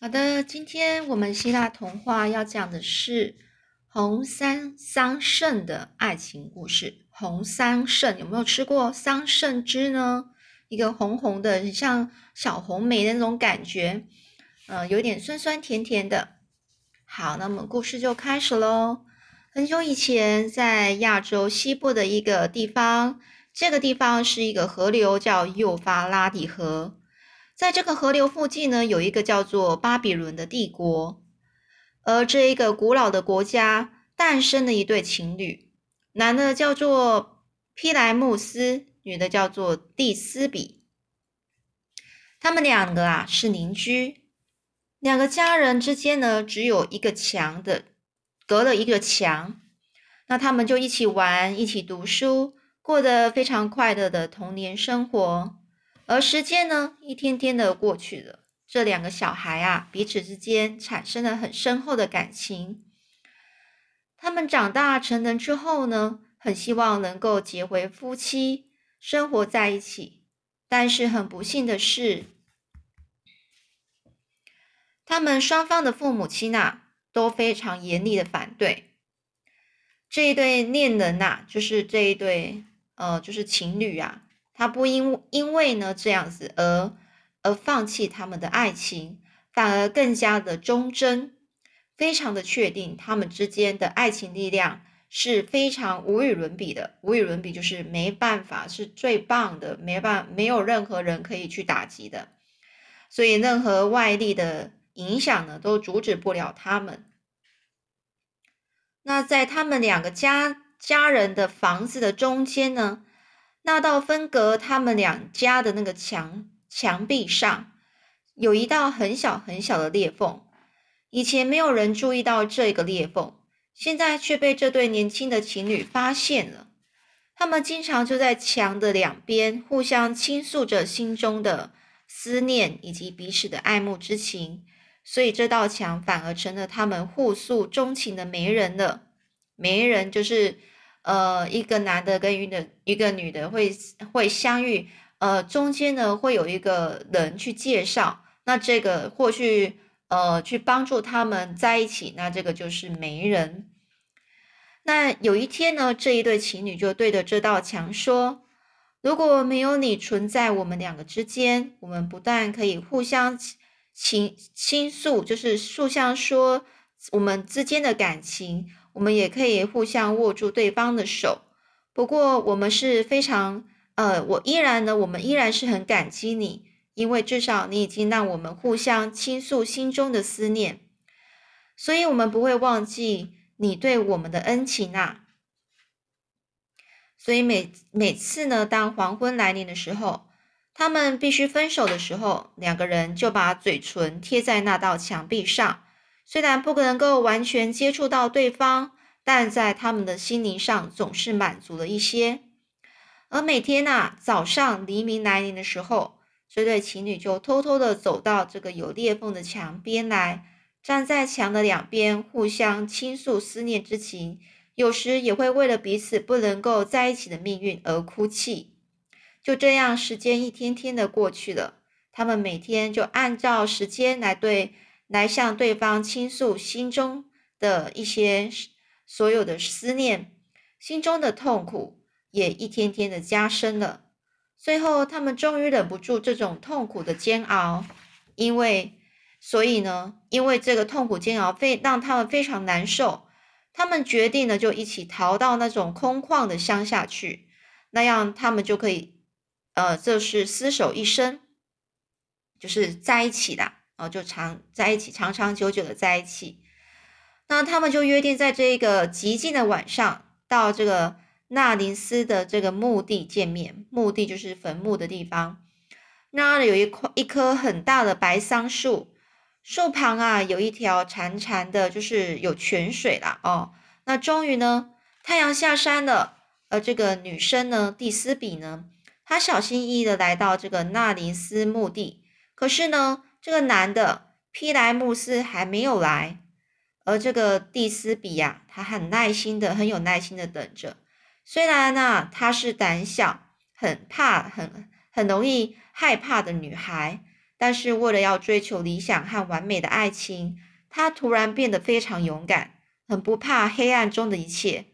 好的，今天我们希腊童话要讲的是红三桑葚的爱情故事。红桑葚有没有吃过桑葚汁呢？一个红红的，像小红莓的那种感觉，呃，有点酸酸甜甜的。好，那么故事就开始喽。很久以前，在亚洲西部的一个地方，这个地方是一个河流，叫幼发拉底河。在这个河流附近呢，有一个叫做巴比伦的帝国。而这一个古老的国家诞生了一对情侣，男的叫做皮莱穆斯，女的叫做蒂斯比。他们两个啊是邻居，两个家人之间呢只有一个墙的。隔了一个墙，那他们就一起玩，一起读书，过得非常快乐的童年生活。而时间呢，一天天的过去了，这两个小孩啊，彼此之间产生了很深厚的感情。他们长大成人之后呢，很希望能够结为夫妻，生活在一起。但是很不幸的是，他们双方的父母亲啊。都非常严厉的反对这一对恋人呐，就是这一对呃，就是情侣啊，他不因因为呢这样子而而放弃他们的爱情，反而更加的忠贞，非常的确定他们之间的爱情力量是非常无与伦比的，无与伦比就是没办法是最棒的，没办没有任何人可以去打击的，所以任何外力的。影响呢，都阻止不了他们。那在他们两个家家人的房子的中间呢，那道分隔他们两家的那个墙墙壁上，有一道很小很小的裂缝。以前没有人注意到这个裂缝，现在却被这对年轻的情侣发现了。他们经常就在墙的两边互相倾诉着心中的思念以及彼此的爱慕之情。所以这道墙反而成了他们互诉衷情的媒人了。媒人就是，呃，一个男的跟一个一个女的会会相遇，呃，中间呢会有一个人去介绍，那这个或去呃去帮助他们在一起，那这个就是媒人。那有一天呢，这一对情侣就对着这道墙说：“如果没有你存在我们两个之间，我们不但可以互相。”倾倾诉就是互相说我们之间的感情，我们也可以互相握住对方的手。不过我们是非常呃，我依然呢，我们依然是很感激你，因为至少你已经让我们互相倾诉心中的思念，所以我们不会忘记你对我们的恩情啊。所以每每次呢，当黄昏来临的时候。他们必须分手的时候，两个人就把嘴唇贴在那道墙壁上。虽然不能够完全接触到对方，但在他们的心灵上总是满足了一些。而每天呐，早上黎明来临的时候，这对情侣就偷偷的走到这个有裂缝的墙边来，站在墙的两边，互相倾诉思念之情。有时也会为了彼此不能够在一起的命运而哭泣。就这样，时间一天天的过去了。他们每天就按照时间来对来向对方倾诉心中的一些所有的思念，心中的痛苦也一天天的加深了。最后，他们终于忍不住这种痛苦的煎熬，因为所以呢，因为这个痛苦煎熬非让他们非常难受，他们决定呢就一起逃到那种空旷的乡下去，那样他们就可以。呃，这是厮守一生，就是在一起的，然后就长在一起，长长久久的在一起。那他们就约定在这个极静的晚上，到这个纳林斯的这个墓地见面。墓地就是坟墓的地方。那有一块一棵很大的白桑树，树旁啊有一条潺潺的，就是有泉水啦哦。那终于呢，太阳下山了，呃这个女生呢，蒂斯比呢。她小心翼翼的来到这个纳林斯墓地，可是呢，这个男的皮莱穆斯还没有来，而这个蒂斯比呀，他很耐心的、很有耐心的等着。虽然呢，她是胆小、很怕、很很容易害怕的女孩，但是为了要追求理想和完美的爱情，他突然变得非常勇敢，很不怕黑暗中的一切。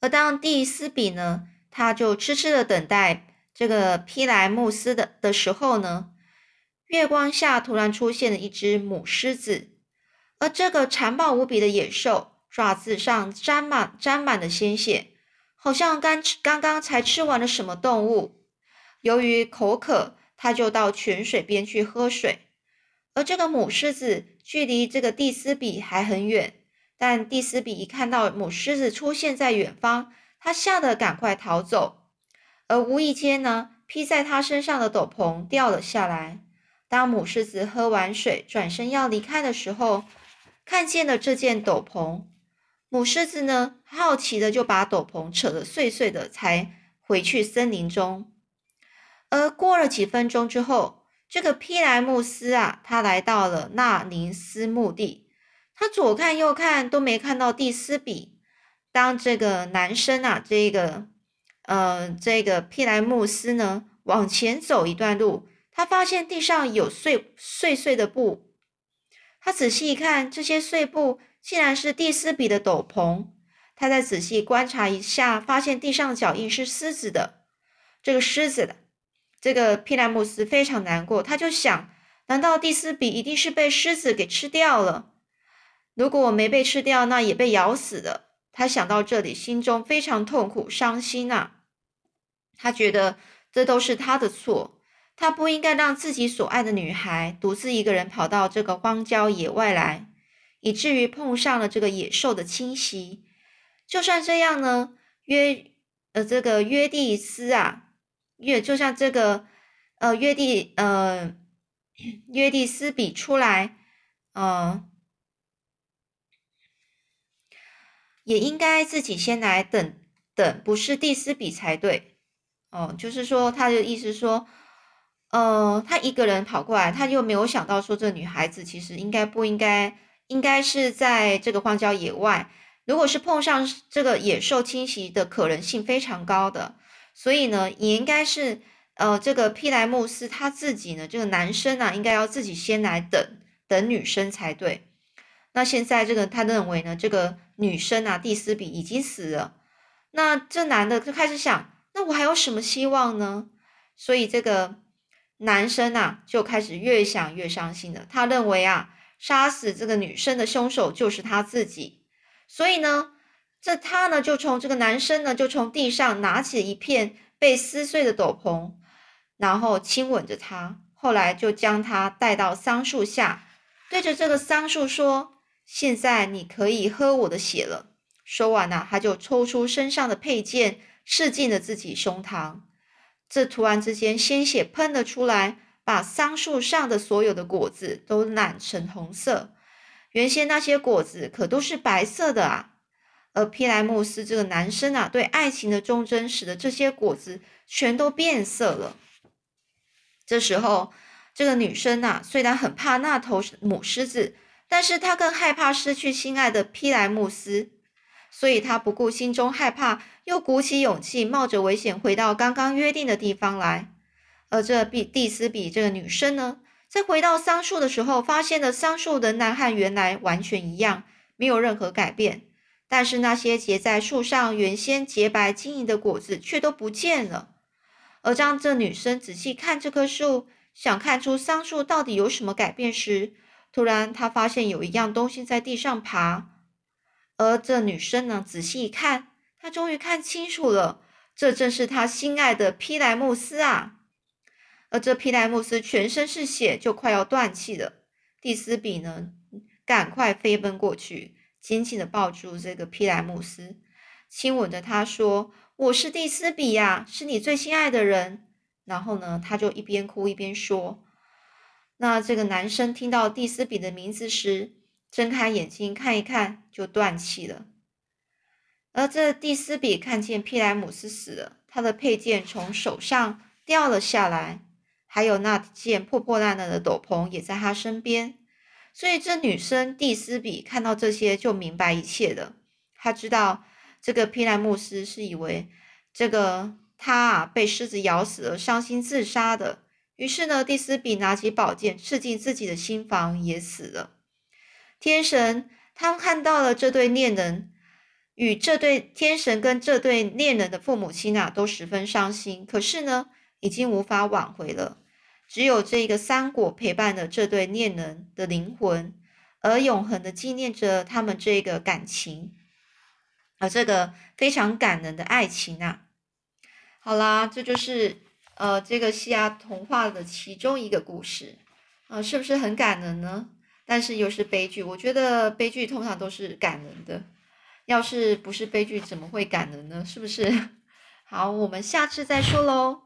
而当蒂斯比呢，他就痴痴的等待这个皮莱穆斯的的时候呢，月光下突然出现了一只母狮子，而这个残暴无比的野兽，爪子上沾满沾满了鲜血，好像刚吃刚刚才吃完了什么动物。由于口渴，他就到泉水边去喝水。而这个母狮子距离这个蒂斯比还很远，但蒂斯比一看到母狮子出现在远方，他吓得赶快逃走。而无意间呢，披在他身上的斗篷掉了下来。当母狮子喝完水，转身要离开的时候，看见了这件斗篷。母狮子呢，好奇的就把斗篷扯得碎碎的，才回去森林中。而过了几分钟之后，这个皮莱姆斯啊，他来到了纳宁斯墓地。他左看右看都没看到蒂斯比。当这个男生啊，这个呃，这个皮莱姆斯呢，往前走一段路，他发现地上有碎碎碎的布。他仔细一看，这些碎布竟然是蒂斯比的斗篷。他再仔细观察一下，发现地上的脚印是狮子的。这个狮子的。这个皮莱姆斯非常难过，他就想：难道蒂斯比一定是被狮子给吃掉了？如果我没被吃掉，那也被咬死了。他想到这里，心中非常痛苦、伤心啊！他觉得这都是他的错，他不应该让自己所爱的女孩独自一个人跑到这个荒郊野外来，以至于碰上了这个野兽的侵袭。就算这样呢，约呃，这个约蒂斯啊。约就像这个，呃，约蒂，呃，约蒂斯比出来，呃，也应该自己先来等等，不是蒂斯比才对。哦，就是说他的意思说，呃，他一个人跑过来，他又没有想到说这女孩子其实应该不应该，应该是在这个荒郊野外，如果是碰上这个野兽侵袭的可能性非常高的。所以呢，也应该是，呃，这个皮莱穆斯他自己呢，这个男生啊，应该要自己先来等等女生才对。那现在这个他认为呢，这个女生啊，蒂斯比已经死了。那这男的就开始想，那我还有什么希望呢？所以这个男生啊，就开始越想越伤心了。他认为啊，杀死这个女生的凶手就是他自己。所以呢。这他呢，就从这个男生呢，就从地上拿起一片被撕碎的斗篷，然后亲吻着他。后来就将他带到桑树下，对着这个桑树说：“现在你可以喝我的血了。”说完呢，他就抽出身上的佩剑，刺进了自己胸膛。这突然之间，鲜血喷了出来，把桑树上的所有的果子都染成红色。原先那些果子可都是白色的啊！而皮莱姆斯这个男生啊，对爱情的忠贞，使得这些果子全都变色了。这时候，这个女生啊，虽然很怕那头母狮子，但是她更害怕失去心爱的皮莱姆斯，所以她不顾心中害怕，又鼓起勇气，冒着危险回到刚刚约定的地方来。而这比蒂斯比这个女生呢，在回到桑树的时候，发现了桑树仍然和原来完全一样，没有任何改变。但是那些结在树上原先洁白晶莹的果子却都不见了。而当这女生仔细看这棵树，想看出桑树到底有什么改变时，突然她发现有一样东西在地上爬。而这女生呢，仔细一看，她终于看清楚了，这正是她心爱的皮莱穆斯啊！而这皮莱穆斯全身是血，就快要断气了。蒂斯比呢，赶快飞奔过去。紧紧的抱住这个皮莱姆斯，亲吻着他说：“我是蒂斯比呀，是你最心爱的人。”然后呢，他就一边哭一边说：“那这个男生听到蒂斯比的名字时，睁开眼睛看一看，就断气了。而这蒂斯比看见皮莱姆斯死了，他的佩剑从手上掉了下来，还有那件破破烂烂的斗篷也在他身边。”所以，这女生蒂斯比看到这些就明白一切了。她知道这个皮莱姆斯是以为这个他啊被狮子咬死了伤心自杀的，于是呢，蒂斯比拿起宝剑刺进自己的心房，也死了。天神他们看到了这对恋人，与这对天神跟这对恋人的父母亲啊，都十分伤心。可是呢，已经无法挽回了。只有这个三果陪伴了这对恋人的灵魂，而永恒的纪念着他们这个感情，而这个非常感人的爱情啊。好啦，这就是呃这个西亚童话的其中一个故事，呃，是不是很感人呢？但是又是悲剧。我觉得悲剧通常都是感人的，要是不是悲剧，怎么会感人呢？是不是？好，我们下次再说喽。